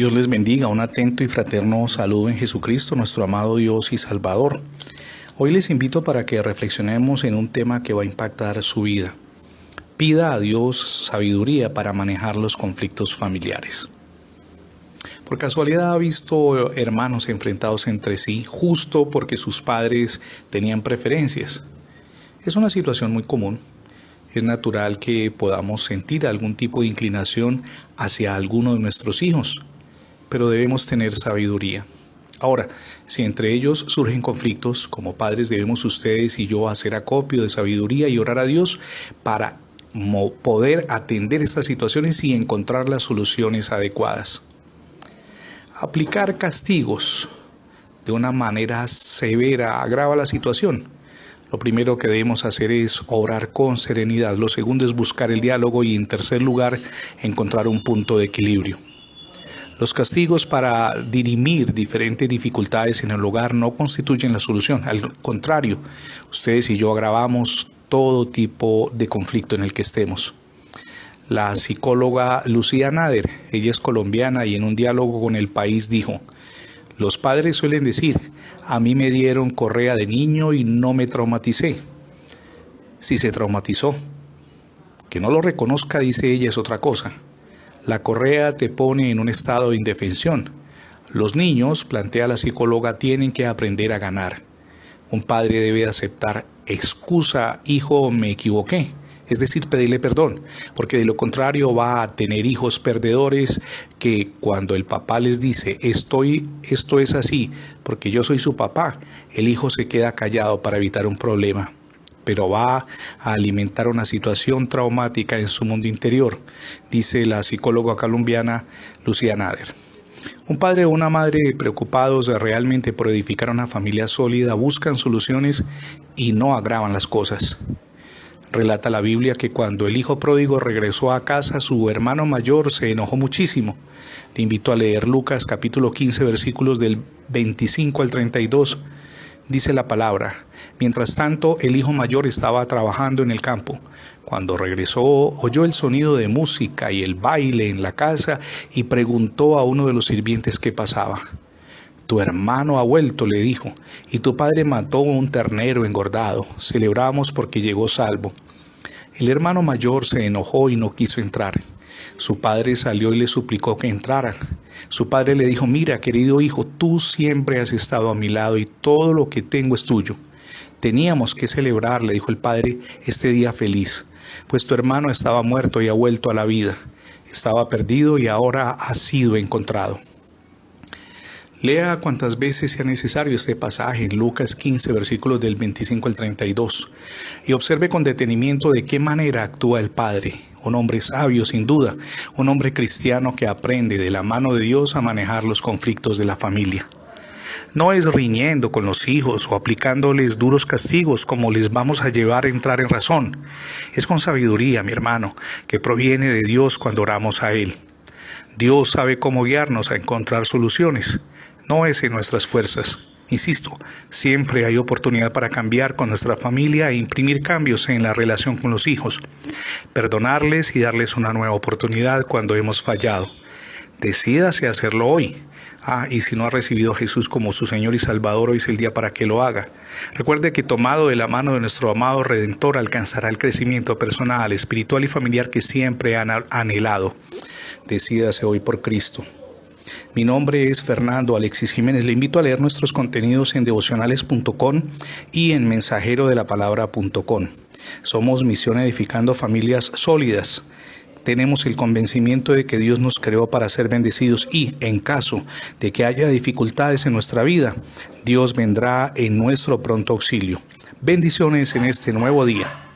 Dios les bendiga, un atento y fraterno saludo en Jesucristo, nuestro amado Dios y Salvador. Hoy les invito para que reflexionemos en un tema que va a impactar su vida. Pida a Dios sabiduría para manejar los conflictos familiares. Por casualidad ha visto hermanos enfrentados entre sí justo porque sus padres tenían preferencias. Es una situación muy común. Es natural que podamos sentir algún tipo de inclinación hacia alguno de nuestros hijos, pero debemos tener sabiduría. Ahora, si entre ellos surgen conflictos, como padres debemos ustedes y yo hacer acopio de sabiduría y orar a Dios para poder atender estas situaciones y encontrar las soluciones adecuadas. Aplicar castigos de una manera severa agrava la situación lo primero que debemos hacer es orar con serenidad. Lo segundo es buscar el diálogo y en tercer lugar encontrar un punto de equilibrio. Los castigos para dirimir diferentes dificultades en el hogar no constituyen la solución. Al contrario, ustedes y yo agravamos todo tipo de conflicto en el que estemos. La psicóloga Lucía Nader, ella es colombiana y en un diálogo con el país dijo, los padres suelen decir, a mí me dieron correa de niño y no me traumaticé. Si se traumatizó, que no lo reconozca, dice ella, es otra cosa. La correa te pone en un estado de indefensión. Los niños, plantea la psicóloga, tienen que aprender a ganar. Un padre debe aceptar excusa, hijo, me equivoqué es decir, pedirle perdón, porque de lo contrario va a tener hijos perdedores que cuando el papá les dice, estoy, esto es así, porque yo soy su papá, el hijo se queda callado para evitar un problema pero va a alimentar una situación traumática en su mundo interior, dice la psicóloga colombiana Lucía Nader. Un padre o una madre preocupados realmente por edificar una familia sólida buscan soluciones y no agravan las cosas. Relata la Biblia que cuando el hijo pródigo regresó a casa, su hermano mayor se enojó muchísimo. Le invito a leer Lucas capítulo 15 versículos del 25 al 32. Dice la palabra, mientras tanto el hijo mayor estaba trabajando en el campo. Cuando regresó oyó el sonido de música y el baile en la casa y preguntó a uno de los sirvientes qué pasaba. Tu hermano ha vuelto, le dijo, y tu padre mató un ternero engordado. Celebramos porque llegó salvo. El hermano mayor se enojó y no quiso entrar. Su padre salió y le suplicó que entrara. Su padre le dijo, mira, querido hijo, tú siempre has estado a mi lado y todo lo que tengo es tuyo. Teníamos que celebrar, le dijo el padre, este día feliz, pues tu hermano estaba muerto y ha vuelto a la vida. Estaba perdido y ahora ha sido encontrado. Lea cuantas veces sea necesario este pasaje en Lucas 15, versículos del 25 al 32, y observe con detenimiento de qué manera actúa el Padre, un hombre sabio sin duda, un hombre cristiano que aprende de la mano de Dios a manejar los conflictos de la familia. No es riñendo con los hijos o aplicándoles duros castigos como les vamos a llevar a entrar en razón. Es con sabiduría, mi hermano, que proviene de Dios cuando oramos a Él. Dios sabe cómo guiarnos a encontrar soluciones no es en nuestras fuerzas. Insisto, siempre hay oportunidad para cambiar con nuestra familia e imprimir cambios en la relación con los hijos, perdonarles y darles una nueva oportunidad cuando hemos fallado. Decídase hacerlo hoy. Ah, y si no ha recibido a Jesús como su Señor y Salvador, hoy es el día para que lo haga. Recuerde que tomado de la mano de nuestro amado Redentor alcanzará el crecimiento personal, espiritual y familiar que siempre ha anhelado. Decídase hoy por Cristo. Mi nombre es Fernando Alexis Jiménez. Le invito a leer nuestros contenidos en devocionales.com y en mensajero de la palabra.com. Somos Misión Edificando Familias Sólidas. Tenemos el convencimiento de que Dios nos creó para ser bendecidos y, en caso de que haya dificultades en nuestra vida, Dios vendrá en nuestro pronto auxilio. Bendiciones en este nuevo día.